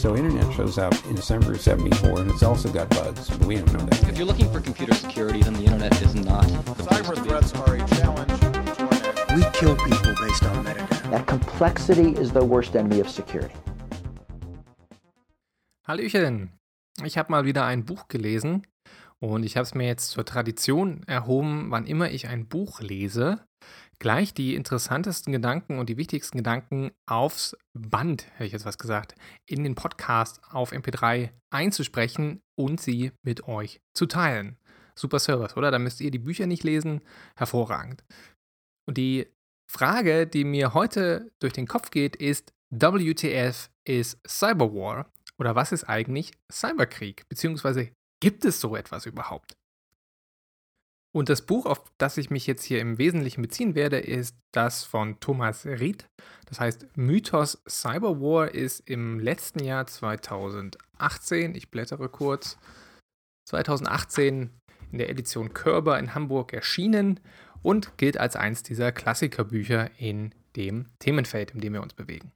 So internet shows up in December of 74 and it's also got bugs, but we don't know that. If you're looking for computer security, then the internet is not the Cyber threats are a challenge We kill people based on metadata. That complexity is the worst enemy of security. Hallöchen! Ich habe mal wieder ein Buch gelesen und ich habe es mir jetzt zur Tradition erhoben, wann immer ich ein Buch lese, gleich die interessantesten Gedanken und die wichtigsten Gedanken aufs Band, hätte ich jetzt was gesagt, in den Podcast auf MP3 einzusprechen und sie mit euch zu teilen. Super Service, oder? Da müsst ihr die Bücher nicht lesen. Hervorragend. Und die Frage, die mir heute durch den Kopf geht, ist, WTF ist Cyberwar? Oder was ist eigentlich Cyberkrieg? Beziehungsweise gibt es so etwas überhaupt? Und das Buch, auf das ich mich jetzt hier im Wesentlichen beziehen werde, ist das von Thomas Ried. Das heißt, Mythos Cyberwar ist im letzten Jahr 2018, ich blättere kurz, 2018 in der Edition Körber in Hamburg erschienen und gilt als eins dieser Klassikerbücher in dem Themenfeld, in dem wir uns bewegen.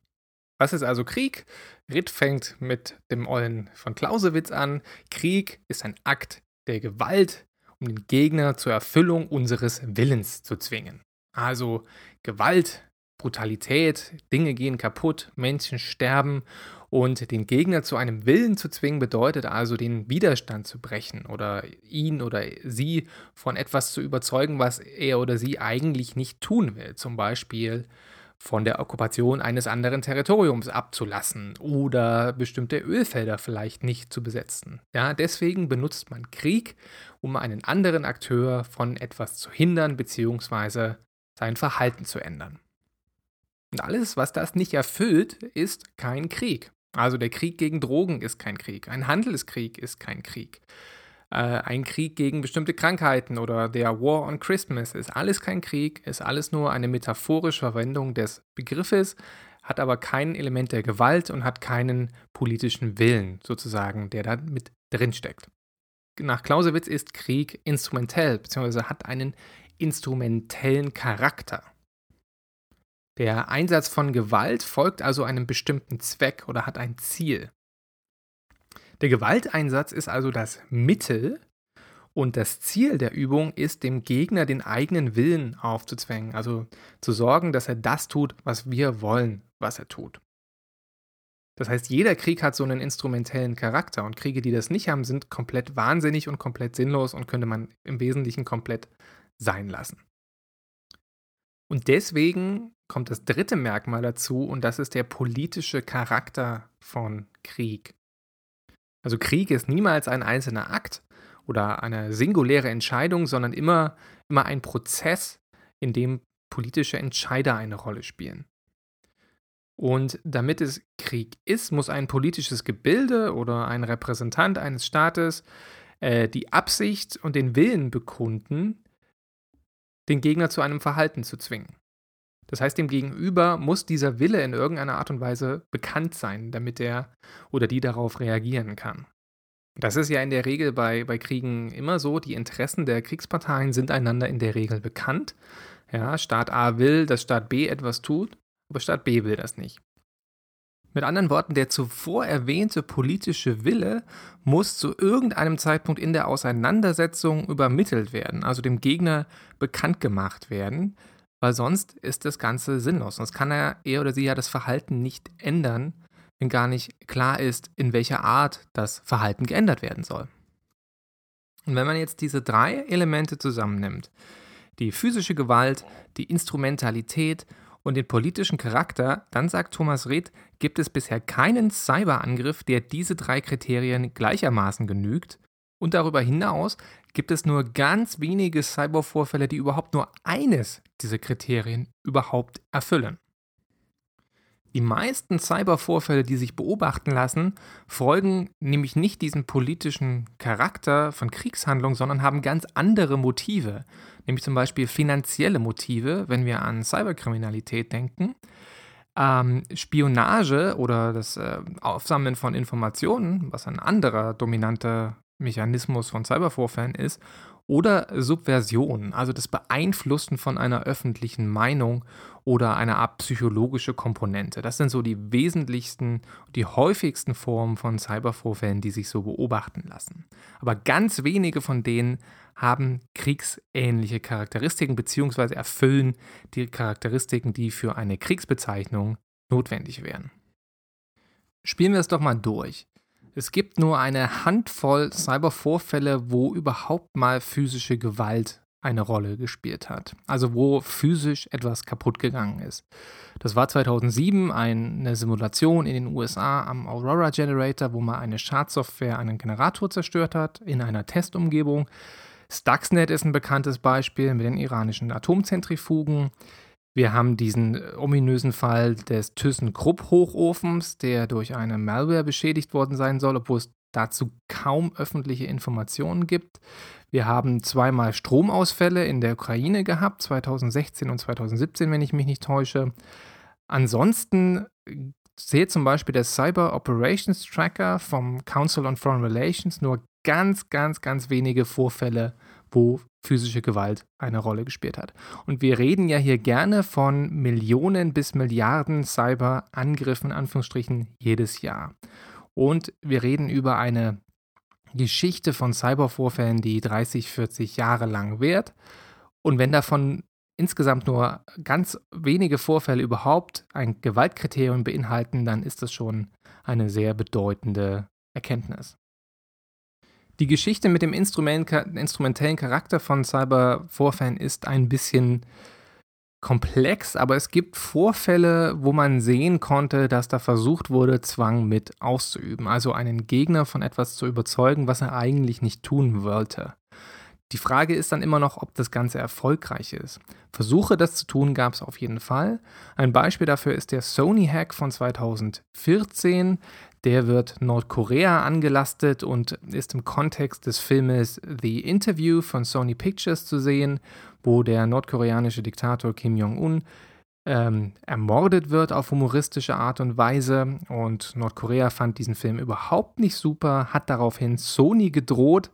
Was ist also Krieg? Ritt fängt mit dem Ollen von Clausewitz an. Krieg ist ein Akt der Gewalt, um den Gegner zur Erfüllung unseres Willens zu zwingen. Also Gewalt, Brutalität, Dinge gehen kaputt, Menschen sterben und den Gegner zu einem Willen zu zwingen bedeutet also den Widerstand zu brechen oder ihn oder sie von etwas zu überzeugen, was er oder sie eigentlich nicht tun will. Zum Beispiel von der Okkupation eines anderen Territoriums abzulassen oder bestimmte Ölfelder vielleicht nicht zu besetzen. Ja, deswegen benutzt man Krieg, um einen anderen Akteur von etwas zu hindern bzw. sein Verhalten zu ändern. Und alles, was das nicht erfüllt, ist kein Krieg. Also der Krieg gegen Drogen ist kein Krieg, ein Handelskrieg ist kein Krieg. Äh, ein Krieg gegen bestimmte Krankheiten oder der War on Christmas ist alles kein Krieg, ist alles nur eine metaphorische Verwendung des Begriffes, hat aber kein Element der Gewalt und hat keinen politischen Willen sozusagen, der da mit drin steckt. Nach Clausewitz ist Krieg instrumentell bzw. hat einen instrumentellen Charakter. Der Einsatz von Gewalt folgt also einem bestimmten Zweck oder hat ein Ziel. Der Gewalteinsatz ist also das Mittel und das Ziel der Übung ist, dem Gegner den eigenen Willen aufzuzwängen, also zu sorgen, dass er das tut, was wir wollen, was er tut. Das heißt, jeder Krieg hat so einen instrumentellen Charakter und Kriege, die das nicht haben, sind komplett wahnsinnig und komplett sinnlos und könnte man im Wesentlichen komplett sein lassen. Und deswegen kommt das dritte Merkmal dazu und das ist der politische Charakter von Krieg. Also Krieg ist niemals ein einzelner Akt oder eine singuläre Entscheidung, sondern immer, immer ein Prozess, in dem politische Entscheider eine Rolle spielen. Und damit es Krieg ist, muss ein politisches Gebilde oder ein Repräsentant eines Staates äh, die Absicht und den Willen bekunden, den Gegner zu einem Verhalten zu zwingen. Das heißt, dem Gegenüber muss dieser Wille in irgendeiner Art und Weise bekannt sein, damit er oder die darauf reagieren kann. Das ist ja in der Regel bei, bei Kriegen immer so. Die Interessen der Kriegsparteien sind einander in der Regel bekannt. Ja, Staat A will, dass Staat B etwas tut, aber Staat B will das nicht. Mit anderen Worten, der zuvor erwähnte politische Wille muss zu irgendeinem Zeitpunkt in der Auseinandersetzung übermittelt werden, also dem Gegner bekannt gemacht werden, weil sonst ist das Ganze sinnlos. Sonst kann er, er oder sie ja das Verhalten nicht ändern, wenn gar nicht klar ist, in welcher Art das Verhalten geändert werden soll. Und wenn man jetzt diese drei Elemente zusammennimmt, die physische Gewalt, die Instrumentalität und den politischen Charakter, dann sagt Thomas Reth, gibt es bisher keinen Cyberangriff, der diese drei Kriterien gleichermaßen genügt. Und darüber hinaus gibt es nur ganz wenige Cybervorfälle, die überhaupt nur eines dieser Kriterien überhaupt erfüllen. Die meisten Cybervorfälle, die sich beobachten lassen, folgen nämlich nicht diesem politischen Charakter von Kriegshandlungen, sondern haben ganz andere Motive, nämlich zum Beispiel finanzielle Motive, wenn wir an Cyberkriminalität denken. Ähm, Spionage oder das äh, Aufsammeln von Informationen, was ein anderer dominanter Mechanismus von Cybervorfällen ist, oder Subversion, also das Beeinflussen von einer öffentlichen Meinung oder einer Art psychologische Komponente. Das sind so die wesentlichsten, die häufigsten Formen von Cybervorfällen, die sich so beobachten lassen. Aber ganz wenige von denen haben kriegsähnliche Charakteristiken bzw. erfüllen die Charakteristiken, die für eine Kriegsbezeichnung notwendig wären. Spielen wir es doch mal durch. Es gibt nur eine Handvoll Cybervorfälle, wo überhaupt mal physische Gewalt eine Rolle gespielt hat. Also wo physisch etwas kaputt gegangen ist. Das war 2007 eine Simulation in den USA am Aurora Generator, wo man eine Schadsoftware einen Generator zerstört hat in einer Testumgebung. Stuxnet ist ein bekanntes Beispiel mit den iranischen Atomzentrifugen. Wir haben diesen äh, ominösen Fall des ThyssenKrupp-Hochofens, der durch eine Malware beschädigt worden sein soll, obwohl es dazu kaum öffentliche Informationen gibt. Wir haben zweimal Stromausfälle in der Ukraine gehabt, 2016 und 2017, wenn ich mich nicht täusche. Ansonsten äh, zählt zum Beispiel der Cyber Operations Tracker vom Council on Foreign Relations nur ganz, ganz, ganz wenige Vorfälle wo physische Gewalt eine Rolle gespielt hat. Und wir reden ja hier gerne von Millionen bis Milliarden Cyberangriffen, Anführungsstrichen, jedes Jahr. Und wir reden über eine Geschichte von Cybervorfällen, die 30, 40 Jahre lang währt. Und wenn davon insgesamt nur ganz wenige Vorfälle überhaupt ein Gewaltkriterium beinhalten, dann ist das schon eine sehr bedeutende Erkenntnis. Die Geschichte mit dem Instrument, instrumentellen Charakter von Cyber-Vorfällen ist ein bisschen komplex, aber es gibt Vorfälle, wo man sehen konnte, dass da versucht wurde, Zwang mit auszuüben, also einen Gegner von etwas zu überzeugen, was er eigentlich nicht tun wollte. Die Frage ist dann immer noch, ob das Ganze erfolgreich ist. Versuche, das zu tun, gab es auf jeden Fall. Ein Beispiel dafür ist der Sony-Hack von 2014. Der wird Nordkorea angelastet und ist im Kontext des Filmes The Interview von Sony Pictures zu sehen, wo der nordkoreanische Diktator Kim Jong-un ähm, ermordet wird auf humoristische Art und Weise. Und Nordkorea fand diesen Film überhaupt nicht super, hat daraufhin Sony gedroht,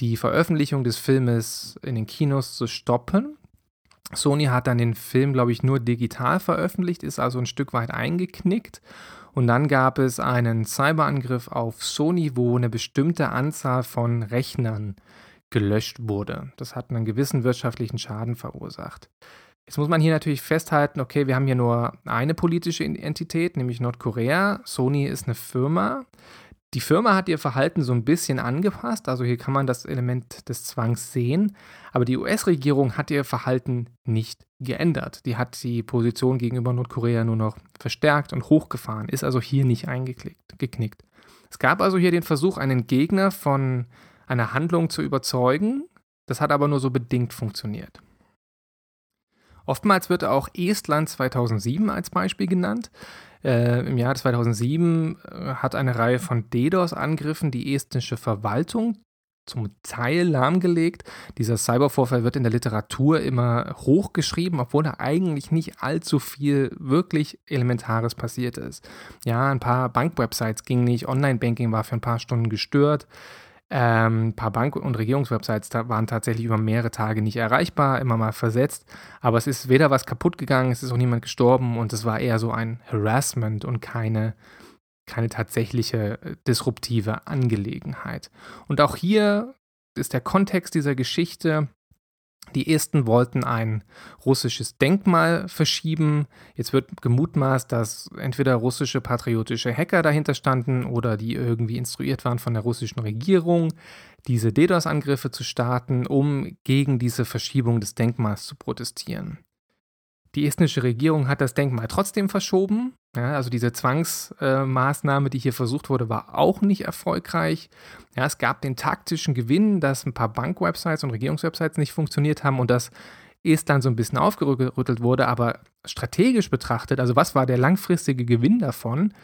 die Veröffentlichung des Filmes in den Kinos zu stoppen. Sony hat dann den Film, glaube ich, nur digital veröffentlicht, ist also ein Stück weit eingeknickt. Und dann gab es einen Cyberangriff auf Sony, wo eine bestimmte Anzahl von Rechnern gelöscht wurde. Das hat einen gewissen wirtschaftlichen Schaden verursacht. Jetzt muss man hier natürlich festhalten, okay, wir haben hier nur eine politische Entität, nämlich Nordkorea. Sony ist eine Firma. Die Firma hat ihr Verhalten so ein bisschen angepasst, also hier kann man das Element des Zwangs sehen, aber die US-Regierung hat ihr Verhalten nicht geändert. Die hat die Position gegenüber Nordkorea nur noch verstärkt und hochgefahren, ist also hier nicht eingeknickt. Es gab also hier den Versuch, einen Gegner von einer Handlung zu überzeugen, das hat aber nur so bedingt funktioniert. Oftmals wird auch Estland 2007 als Beispiel genannt. Äh, Im Jahr 2007 äh, hat eine Reihe von DDoS-Angriffen die estnische Verwaltung zum Teil lahmgelegt. Dieser Cybervorfall wird in der Literatur immer hochgeschrieben, obwohl da eigentlich nicht allzu viel wirklich Elementares passiert ist. Ja, ein paar Bankwebsites gingen nicht, Online-Banking war für ein paar Stunden gestört. Ähm, ein paar Bank- und Regierungswebsites waren tatsächlich über mehrere Tage nicht erreichbar, immer mal versetzt. Aber es ist weder was kaputt gegangen, es ist auch niemand gestorben und es war eher so ein Harassment und keine, keine tatsächliche äh, disruptive Angelegenheit. Und auch hier ist der Kontext dieser Geschichte die ersten wollten ein russisches Denkmal verschieben. Jetzt wird gemutmaßt, dass entweder russische patriotische Hacker dahinter standen oder die irgendwie instruiert waren von der russischen Regierung, diese DDoS-Angriffe zu starten, um gegen diese Verschiebung des Denkmals zu protestieren. Die estnische Regierung hat das Denkmal trotzdem verschoben. Ja, also diese Zwangsmaßnahme, äh, die hier versucht wurde, war auch nicht erfolgreich. Ja, es gab den taktischen Gewinn, dass ein paar Bankwebsites und Regierungswebsites nicht funktioniert haben und dass Estland so ein bisschen aufgerüttelt wurde. Aber strategisch betrachtet, also was war der langfristige Gewinn davon?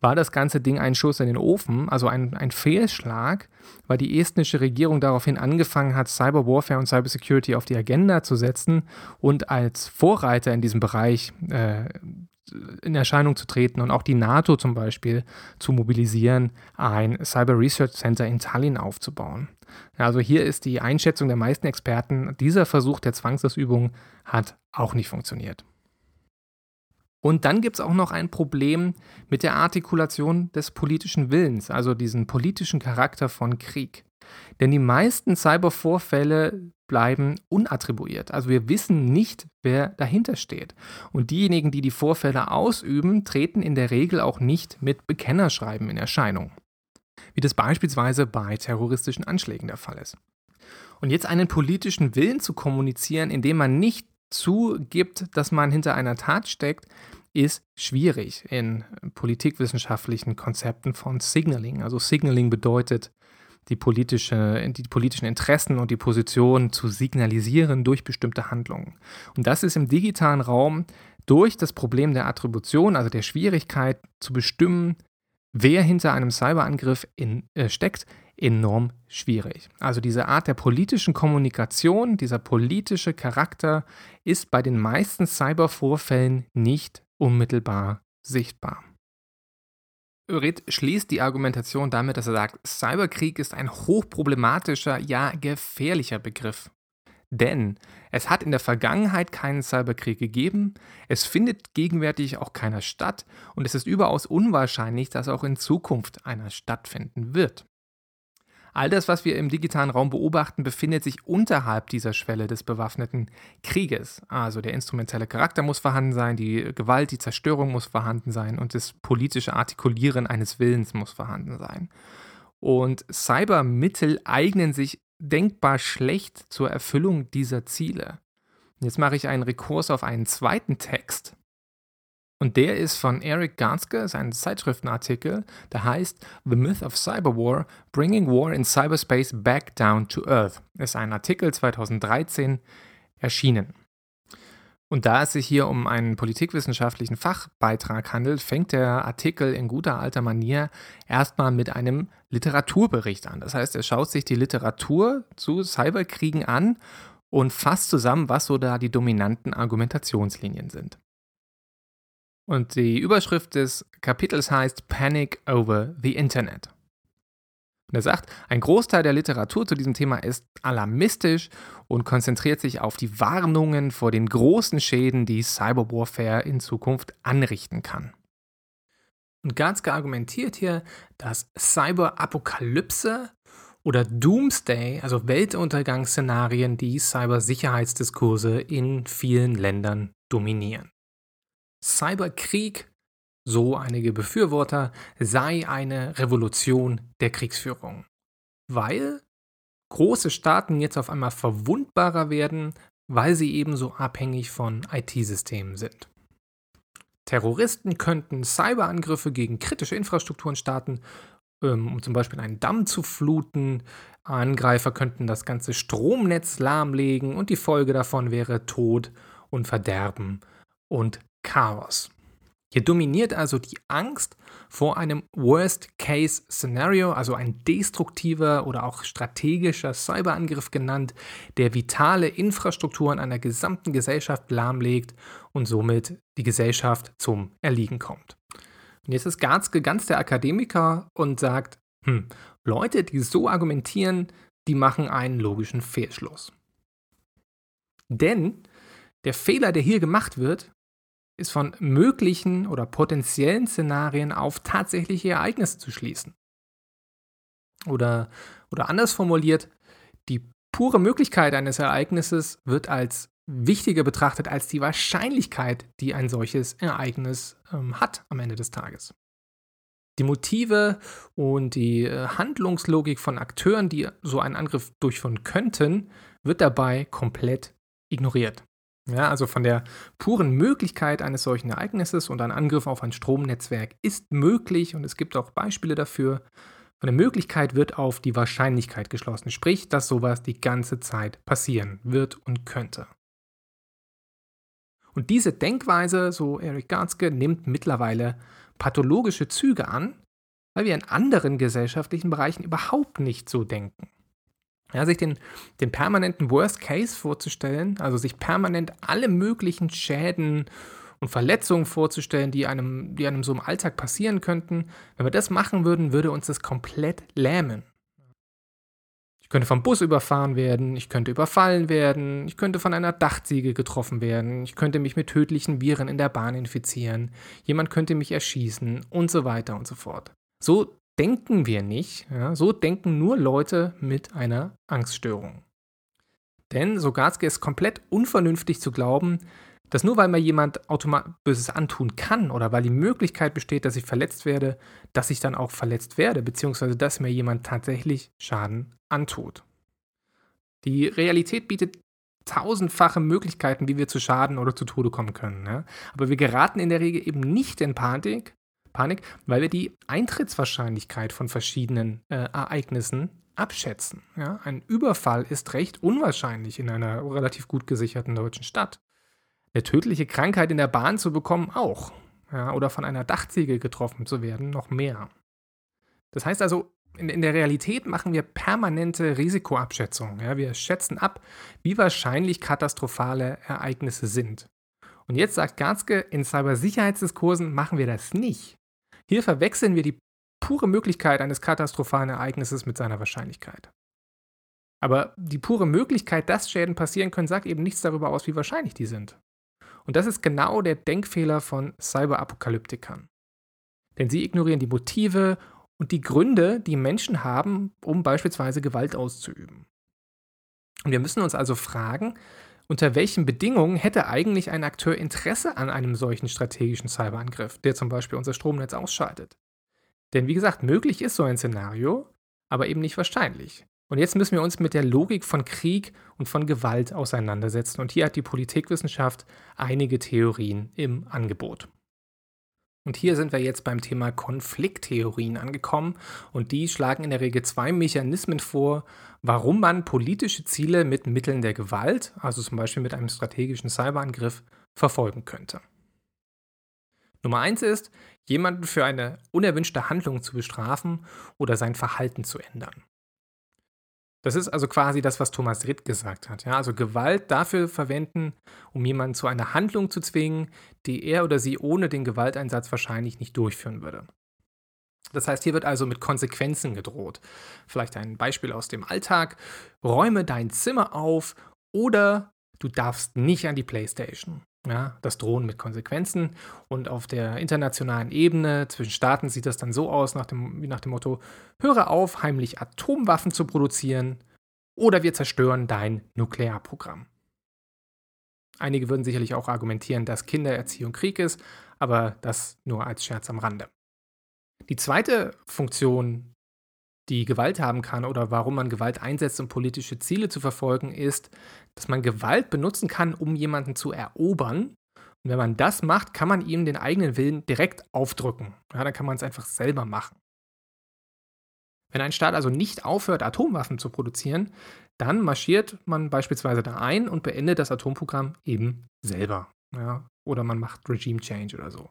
War das ganze Ding ein Schuss in den Ofen, also ein, ein Fehlschlag, weil die estnische Regierung daraufhin angefangen hat, Cyberwarfare und Cybersecurity auf die Agenda zu setzen und als Vorreiter in diesem Bereich äh, in Erscheinung zu treten und auch die NATO zum Beispiel zu mobilisieren, ein Cyber Research Center in Tallinn aufzubauen. Also hier ist die Einschätzung der meisten Experten, dieser Versuch der Zwangsausübung hat auch nicht funktioniert. Und dann gibt es auch noch ein Problem mit der Artikulation des politischen Willens, also diesen politischen Charakter von Krieg. Denn die meisten Cybervorfälle bleiben unattribuiert. Also wir wissen nicht, wer dahinter steht. Und diejenigen, die die Vorfälle ausüben, treten in der Regel auch nicht mit Bekennerschreiben in Erscheinung. Wie das beispielsweise bei terroristischen Anschlägen der Fall ist. Und jetzt einen politischen Willen zu kommunizieren, indem man nicht zugibt, dass man hinter einer Tat steckt, ist schwierig in politikwissenschaftlichen Konzepten von Signaling. Also Signaling bedeutet, die, politische, die politischen Interessen und die Position zu signalisieren durch bestimmte Handlungen. Und das ist im digitalen Raum durch das Problem der Attribution, also der Schwierigkeit zu bestimmen, wer hinter einem Cyberangriff in, äh, steckt, enorm schwierig. Also diese Art der politischen Kommunikation, dieser politische Charakter ist bei den meisten Cybervorfällen nicht unmittelbar sichtbar. Örit schließt die Argumentation damit, dass er sagt, Cyberkrieg ist ein hochproblematischer, ja gefährlicher Begriff. Denn es hat in der Vergangenheit keinen Cyberkrieg gegeben, es findet gegenwärtig auch keiner statt und es ist überaus unwahrscheinlich, dass auch in Zukunft einer stattfinden wird. All das, was wir im digitalen Raum beobachten, befindet sich unterhalb dieser Schwelle des bewaffneten Krieges. Also der instrumentelle Charakter muss vorhanden sein, die Gewalt, die Zerstörung muss vorhanden sein und das politische Artikulieren eines Willens muss vorhanden sein. Und Cybermittel eignen sich denkbar schlecht zur Erfüllung dieser Ziele. Jetzt mache ich einen Rekurs auf einen zweiten Text, und der ist von Eric Ganske, ist ein Zeitschriftenartikel, der heißt The Myth of Cyberwar, Bringing War in Cyberspace Back Down to Earth. Ist ein Artikel 2013 erschienen. Und da es sich hier um einen politikwissenschaftlichen Fachbeitrag handelt, fängt der Artikel in guter alter Manier erstmal mit einem Literaturbericht an. Das heißt, er schaut sich die Literatur zu Cyberkriegen an und fasst zusammen, was so da die dominanten Argumentationslinien sind. Und die Überschrift des Kapitels heißt Panic over the Internet. Und er sagt, ein Großteil der Literatur zu diesem Thema ist alarmistisch und konzentriert sich auf die Warnungen vor den großen Schäden, die Cyberwarfare in Zukunft anrichten kann. Und Ganske argumentiert hier, dass Cyberapokalypse oder Doomsday, also Weltuntergangsszenarien, die Cybersicherheitsdiskurse in vielen Ländern dominieren. Cyberkrieg, so einige Befürworter, sei eine Revolution der Kriegsführung. Weil große Staaten jetzt auf einmal verwundbarer werden, weil sie ebenso abhängig von IT-Systemen sind. Terroristen könnten Cyberangriffe gegen kritische Infrastrukturen starten, ähm, um zum Beispiel einen Damm zu fluten. Angreifer könnten das ganze Stromnetz lahmlegen und die Folge davon wäre Tod und Verderben und Chaos. Hier dominiert also die Angst vor einem Worst-Case-Szenario, also ein destruktiver oder auch strategischer Cyberangriff genannt, der vitale Infrastrukturen einer gesamten Gesellschaft lahmlegt und somit die Gesellschaft zum Erliegen kommt. Und jetzt ist Garzke ganz der Akademiker und sagt, hm, Leute, die so argumentieren, die machen einen logischen Fehlschluss. Denn der Fehler, der hier gemacht wird, ist von möglichen oder potenziellen Szenarien auf tatsächliche Ereignisse zu schließen. Oder, oder anders formuliert, die pure Möglichkeit eines Ereignisses wird als wichtiger betrachtet als die Wahrscheinlichkeit, die ein solches Ereignis ähm, hat am Ende des Tages. Die Motive und die äh, Handlungslogik von Akteuren, die so einen Angriff durchführen könnten, wird dabei komplett ignoriert. Ja, also von der puren Möglichkeit eines solchen Ereignisses und ein Angriff auf ein Stromnetzwerk ist möglich und es gibt auch Beispiele dafür. Von der Möglichkeit wird auf die Wahrscheinlichkeit geschlossen, sprich, dass sowas die ganze Zeit passieren wird und könnte. Und diese Denkweise, so Eric Ganske, nimmt mittlerweile pathologische Züge an, weil wir in anderen gesellschaftlichen Bereichen überhaupt nicht so denken. Ja, sich den, den permanenten Worst Case vorzustellen, also sich permanent alle möglichen Schäden und Verletzungen vorzustellen, die einem, die einem so im Alltag passieren könnten. Wenn wir das machen würden, würde uns das komplett lähmen. Ich könnte vom Bus überfahren werden, ich könnte überfallen werden, ich könnte von einer Dachziege getroffen werden, ich könnte mich mit tödlichen Viren in der Bahn infizieren, jemand könnte mich erschießen und so weiter und so fort. So denken wir nicht, ja, so denken nur Leute mit einer Angststörung. Denn Sogatske ist komplett unvernünftig zu glauben, dass nur weil mir jemand Böses antun kann oder weil die Möglichkeit besteht, dass ich verletzt werde, dass ich dann auch verletzt werde, beziehungsweise dass mir jemand tatsächlich Schaden antut. Die Realität bietet tausendfache Möglichkeiten, wie wir zu Schaden oder zu Tode kommen können. Ja? Aber wir geraten in der Regel eben nicht in Panik, Panik weil wir die Eintrittswahrscheinlichkeit von verschiedenen äh, Ereignissen abschätzen. Ja? Ein Überfall ist recht unwahrscheinlich in einer relativ gut gesicherten deutschen Stadt. Eine tödliche Krankheit in der Bahn zu bekommen auch. Ja, oder von einer Dachziegel getroffen zu werden, noch mehr. Das heißt also, in, in der Realität machen wir permanente Risikoabschätzungen. Ja, wir schätzen ab, wie wahrscheinlich katastrophale Ereignisse sind. Und jetzt sagt Garzke, in Cybersicherheitsdiskursen machen wir das nicht. Hier verwechseln wir die pure Möglichkeit eines katastrophalen Ereignisses mit seiner Wahrscheinlichkeit. Aber die pure Möglichkeit, dass Schäden passieren können, sagt eben nichts darüber aus, wie wahrscheinlich die sind. Und das ist genau der Denkfehler von Cyberapokalyptikern. Denn sie ignorieren die Motive und die Gründe, die Menschen haben, um beispielsweise Gewalt auszuüben. Und wir müssen uns also fragen, unter welchen Bedingungen hätte eigentlich ein Akteur Interesse an einem solchen strategischen Cyberangriff, der zum Beispiel unser Stromnetz ausschaltet? Denn wie gesagt, möglich ist so ein Szenario, aber eben nicht wahrscheinlich. Und jetzt müssen wir uns mit der Logik von Krieg und von Gewalt auseinandersetzen. Und hier hat die Politikwissenschaft einige Theorien im Angebot. Und hier sind wir jetzt beim Thema Konflikttheorien angekommen. Und die schlagen in der Regel zwei Mechanismen vor, warum man politische Ziele mit Mitteln der Gewalt, also zum Beispiel mit einem strategischen Cyberangriff, verfolgen könnte. Nummer eins ist, jemanden für eine unerwünschte Handlung zu bestrafen oder sein Verhalten zu ändern. Das ist also quasi das, was Thomas Ritt gesagt hat. Ja? Also Gewalt dafür verwenden, um jemanden zu einer Handlung zu zwingen, die er oder sie ohne den Gewalteinsatz wahrscheinlich nicht durchführen würde. Das heißt, hier wird also mit Konsequenzen gedroht. Vielleicht ein Beispiel aus dem Alltag. Räume dein Zimmer auf oder du darfst nicht an die Playstation. Ja, das Drohen mit Konsequenzen. Und auf der internationalen Ebene zwischen Staaten sieht das dann so aus, nach dem, wie nach dem Motto: Höre auf, heimlich Atomwaffen zu produzieren, oder wir zerstören dein Nuklearprogramm. Einige würden sicherlich auch argumentieren, dass Kindererziehung Krieg ist, aber das nur als Scherz am Rande. Die zweite Funktion, die Gewalt haben kann oder warum man Gewalt einsetzt, um politische Ziele zu verfolgen, ist, dass man Gewalt benutzen kann, um jemanden zu erobern. Und wenn man das macht, kann man ihm den eigenen Willen direkt aufdrücken. Ja, dann kann man es einfach selber machen. Wenn ein Staat also nicht aufhört, Atomwaffen zu produzieren, dann marschiert man beispielsweise da ein und beendet das Atomprogramm eben selber. Ja, oder man macht Regime Change oder so.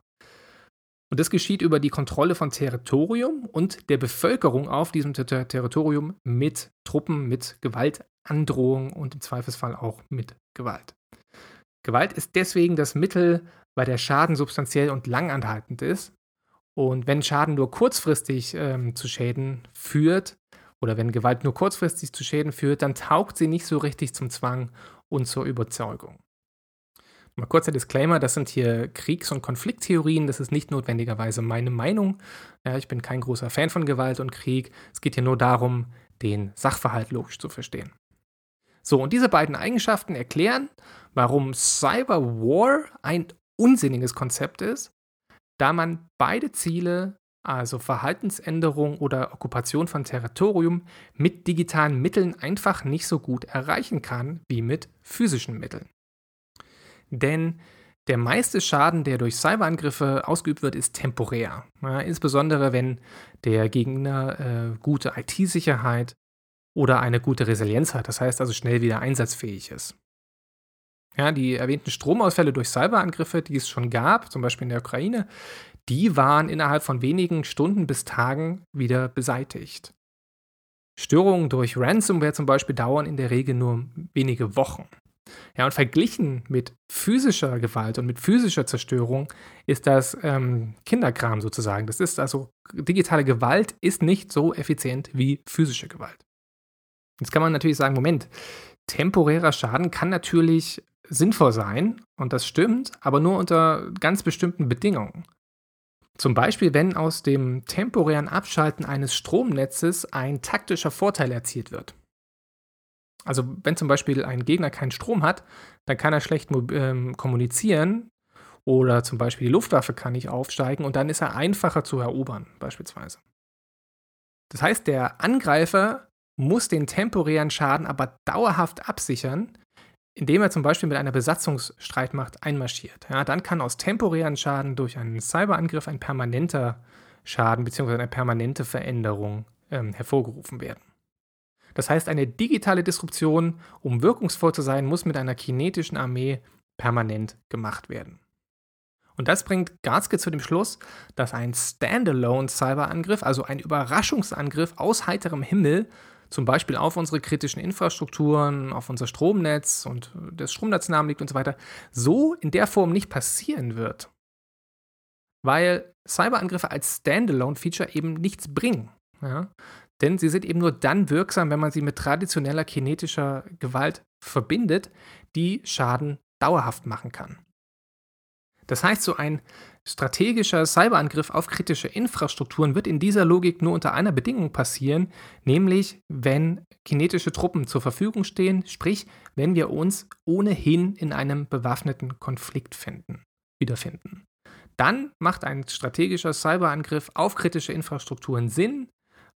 Und das geschieht über die Kontrolle von Territorium und der Bevölkerung auf diesem Ter Territorium mit Truppen, mit Gewaltandrohung und im Zweifelsfall auch mit Gewalt. Gewalt ist deswegen das Mittel, weil der Schaden substanziell und langanhaltend ist. Und wenn Schaden nur kurzfristig ähm, zu Schäden führt, oder wenn Gewalt nur kurzfristig zu Schäden führt, dann taugt sie nicht so richtig zum Zwang und zur Überzeugung. Mal kurzer Disclaimer, das sind hier Kriegs- und Konflikttheorien, das ist nicht notwendigerweise meine Meinung. Ja, ich bin kein großer Fan von Gewalt und Krieg. Es geht hier nur darum, den Sachverhalt logisch zu verstehen. So, und diese beiden Eigenschaften erklären, warum Cyberwar ein unsinniges Konzept ist, da man beide Ziele, also Verhaltensänderung oder Okkupation von Territorium, mit digitalen Mitteln einfach nicht so gut erreichen kann wie mit physischen Mitteln. Denn der meiste Schaden, der durch Cyberangriffe ausgeübt wird, ist temporär. Ja, insbesondere wenn der Gegner äh, gute IT-Sicherheit oder eine gute Resilienz hat, das heißt also schnell wieder einsatzfähig ist. Ja, die erwähnten Stromausfälle durch Cyberangriffe, die es schon gab, zum Beispiel in der Ukraine, die waren innerhalb von wenigen Stunden bis Tagen wieder beseitigt. Störungen durch Ransomware zum Beispiel dauern in der Regel nur wenige Wochen. Ja, und verglichen mit physischer Gewalt und mit physischer Zerstörung ist das ähm, Kinderkram sozusagen. Das ist also, digitale Gewalt ist nicht so effizient wie physische Gewalt. Jetzt kann man natürlich sagen, Moment, temporärer Schaden kann natürlich sinnvoll sein und das stimmt, aber nur unter ganz bestimmten Bedingungen. Zum Beispiel, wenn aus dem temporären Abschalten eines Stromnetzes ein taktischer Vorteil erzielt wird. Also wenn zum Beispiel ein Gegner keinen Strom hat, dann kann er schlecht ähm, kommunizieren oder zum Beispiel die Luftwaffe kann nicht aufsteigen und dann ist er einfacher zu erobern, beispielsweise. Das heißt, der Angreifer muss den temporären Schaden aber dauerhaft absichern, indem er zum Beispiel mit einer Besatzungsstreitmacht einmarschiert. Ja, dann kann aus temporären Schaden durch einen Cyberangriff ein permanenter Schaden bzw. eine permanente Veränderung ähm, hervorgerufen werden. Das heißt, eine digitale Disruption, um wirkungsvoll zu sein, muss mit einer kinetischen Armee permanent gemacht werden. Und das bringt Garzke zu dem Schluss, dass ein Standalone-Cyberangriff, also ein Überraschungsangriff aus heiterem Himmel, zum Beispiel auf unsere kritischen Infrastrukturen, auf unser Stromnetz und das Stromnetz liegt und so weiter, so in der Form nicht passieren wird. Weil Cyberangriffe als Standalone-Feature eben nichts bringen. Ja? Denn sie sind eben nur dann wirksam, wenn man sie mit traditioneller kinetischer Gewalt verbindet, die Schaden dauerhaft machen kann. Das heißt, so ein strategischer Cyberangriff auf kritische Infrastrukturen wird in dieser Logik nur unter einer Bedingung passieren, nämlich wenn kinetische Truppen zur Verfügung stehen, sprich, wenn wir uns ohnehin in einem bewaffneten Konflikt finden, wiederfinden. Dann macht ein strategischer Cyberangriff auf kritische Infrastrukturen Sinn,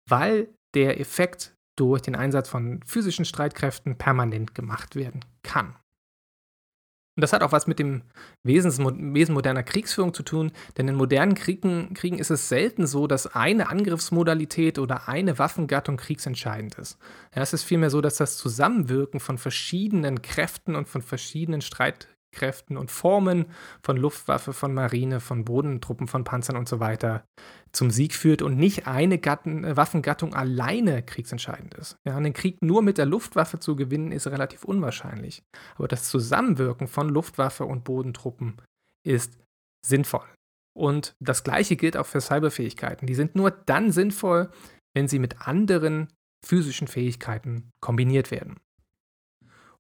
weil der Effekt durch den Einsatz von physischen Streitkräften permanent gemacht werden kann. Und das hat auch was mit dem Wesen moderner Kriegsführung zu tun, denn in modernen Kriegen, Kriegen ist es selten so, dass eine Angriffsmodalität oder eine Waffengattung kriegsentscheidend ist. Ja, es ist vielmehr so, dass das Zusammenwirken von verschiedenen Kräften und von verschiedenen Streit, Kräften und Formen von Luftwaffe, von Marine, von Bodentruppen, von Panzern und so weiter zum Sieg führt und nicht eine Gatten, äh, Waffengattung alleine kriegsentscheidend ist. Ja, einen Krieg nur mit der Luftwaffe zu gewinnen, ist relativ unwahrscheinlich. Aber das Zusammenwirken von Luftwaffe und Bodentruppen ist sinnvoll. Und das Gleiche gilt auch für Cyberfähigkeiten. Die sind nur dann sinnvoll, wenn sie mit anderen physischen Fähigkeiten kombiniert werden.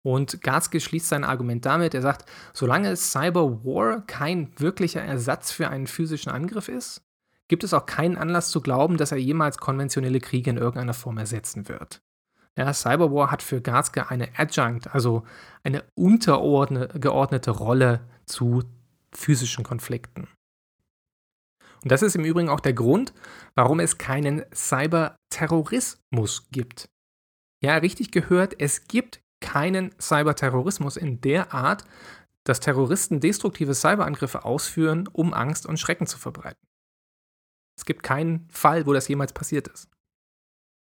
Und Garzke schließt sein Argument damit, er sagt, solange Cyber War kein wirklicher Ersatz für einen physischen Angriff ist, gibt es auch keinen Anlass zu glauben, dass er jemals konventionelle Kriege in irgendeiner Form ersetzen wird. Ja, Cyberwar hat für Garzke eine Adjunct, also eine untergeordnete Rolle zu physischen Konflikten. Und das ist im Übrigen auch der Grund, warum es keinen Cyberterrorismus gibt. Ja, richtig gehört, es gibt keinen Cyberterrorismus in der Art, dass Terroristen destruktive Cyberangriffe ausführen, um Angst und Schrecken zu verbreiten. Es gibt keinen Fall, wo das jemals passiert ist.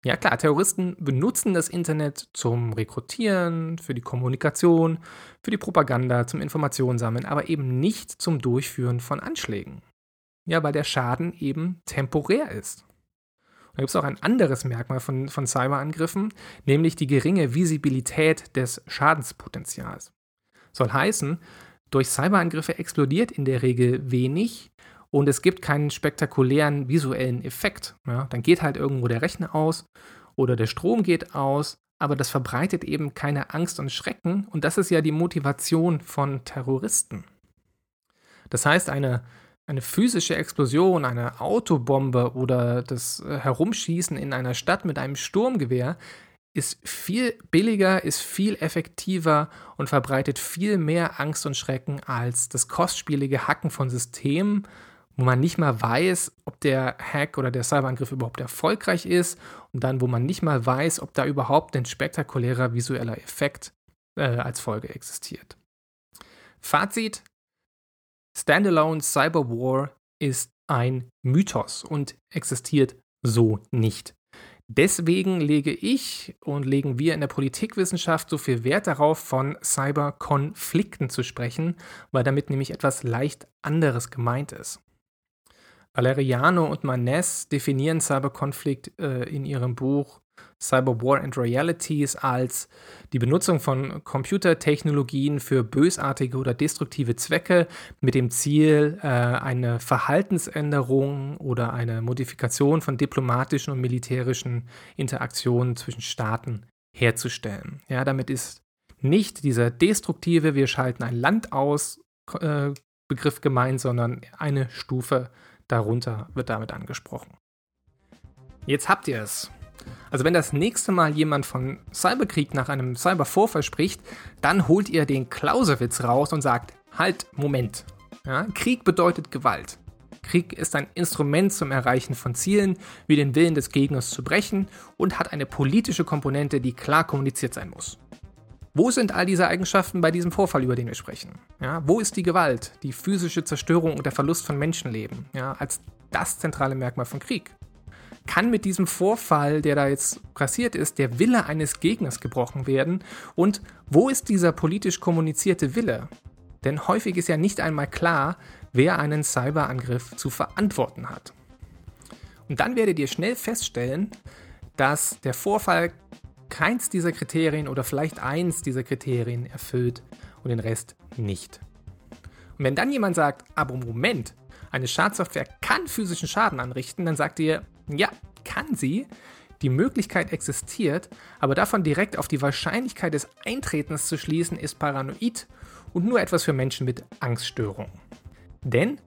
Ja klar, Terroristen benutzen das Internet zum Rekrutieren, für die Kommunikation, für die Propaganda, zum Informationssammeln, aber eben nicht zum Durchführen von Anschlägen. Ja, weil der Schaden eben temporär ist. Da gibt es auch ein anderes Merkmal von, von Cyberangriffen, nämlich die geringe Visibilität des Schadenspotenzials. Soll heißen, durch Cyberangriffe explodiert in der Regel wenig und es gibt keinen spektakulären visuellen Effekt. Ja, dann geht halt irgendwo der Rechner aus oder der Strom geht aus, aber das verbreitet eben keine Angst und Schrecken und das ist ja die Motivation von Terroristen. Das heißt, eine eine physische Explosion, eine Autobombe oder das äh, Herumschießen in einer Stadt mit einem Sturmgewehr ist viel billiger, ist viel effektiver und verbreitet viel mehr Angst und Schrecken als das kostspielige Hacken von Systemen, wo man nicht mal weiß, ob der Hack oder der Cyberangriff überhaupt erfolgreich ist und dann, wo man nicht mal weiß, ob da überhaupt ein spektakulärer visueller Effekt äh, als Folge existiert. Fazit, Standalone Cyber War ist ein Mythos und existiert so nicht. Deswegen lege ich und legen wir in der Politikwissenschaft so viel Wert darauf, von Cyberkonflikten zu sprechen, weil damit nämlich etwas leicht anderes gemeint ist. Valeriano und Manes definieren Cyberkonflikt äh, in ihrem Buch Cyber War and Realities als die Benutzung von Computertechnologien für bösartige oder destruktive Zwecke mit dem Ziel, äh, eine Verhaltensänderung oder eine Modifikation von diplomatischen und militärischen Interaktionen zwischen Staaten herzustellen. Ja, damit ist nicht dieser destruktive, wir schalten ein Land aus äh, Begriff gemeint, sondern eine Stufe darunter wird damit angesprochen. Jetzt habt ihr es. Also wenn das nächste Mal jemand von Cyberkrieg nach einem Cybervorfall spricht, dann holt ihr den Clausewitz raus und sagt, halt, Moment. Ja, Krieg bedeutet Gewalt. Krieg ist ein Instrument zum Erreichen von Zielen, wie den Willen des Gegners zu brechen und hat eine politische Komponente, die klar kommuniziert sein muss. Wo sind all diese Eigenschaften bei diesem Vorfall, über den wir sprechen? Ja, wo ist die Gewalt, die physische Zerstörung und der Verlust von Menschenleben ja, als das zentrale Merkmal von Krieg? Kann mit diesem Vorfall, der da jetzt passiert ist, der Wille eines Gegners gebrochen werden? Und wo ist dieser politisch kommunizierte Wille? Denn häufig ist ja nicht einmal klar, wer einen Cyberangriff zu verantworten hat. Und dann werdet ihr schnell feststellen, dass der Vorfall keins dieser Kriterien oder vielleicht eins dieser Kriterien erfüllt und den Rest nicht. Und wenn dann jemand sagt, aber Moment, eine Schadsoftware kann physischen Schaden anrichten, dann sagt ihr, ja, kann sie. Die Möglichkeit existiert, aber davon direkt auf die Wahrscheinlichkeit des Eintretens zu schließen, ist paranoid und nur etwas für Menschen mit Angststörungen. Denn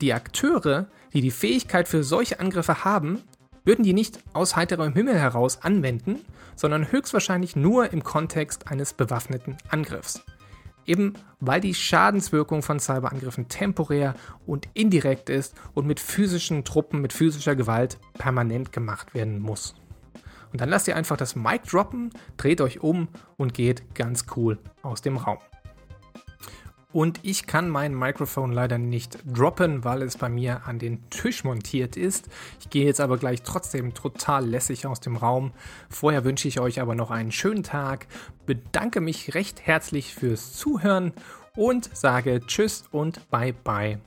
die Akteure, die die Fähigkeit für solche Angriffe haben, würden die nicht aus heiterem Himmel heraus anwenden, sondern höchstwahrscheinlich nur im Kontext eines bewaffneten Angriffs. Eben weil die Schadenswirkung von Cyberangriffen temporär und indirekt ist und mit physischen Truppen, mit physischer Gewalt permanent gemacht werden muss. Und dann lasst ihr einfach das Mic droppen, dreht euch um und geht ganz cool aus dem Raum. Und ich kann mein Mikrofon leider nicht droppen, weil es bei mir an den Tisch montiert ist. Ich gehe jetzt aber gleich trotzdem total lässig aus dem Raum. Vorher wünsche ich euch aber noch einen schönen Tag, bedanke mich recht herzlich fürs Zuhören und sage Tschüss und Bye bye.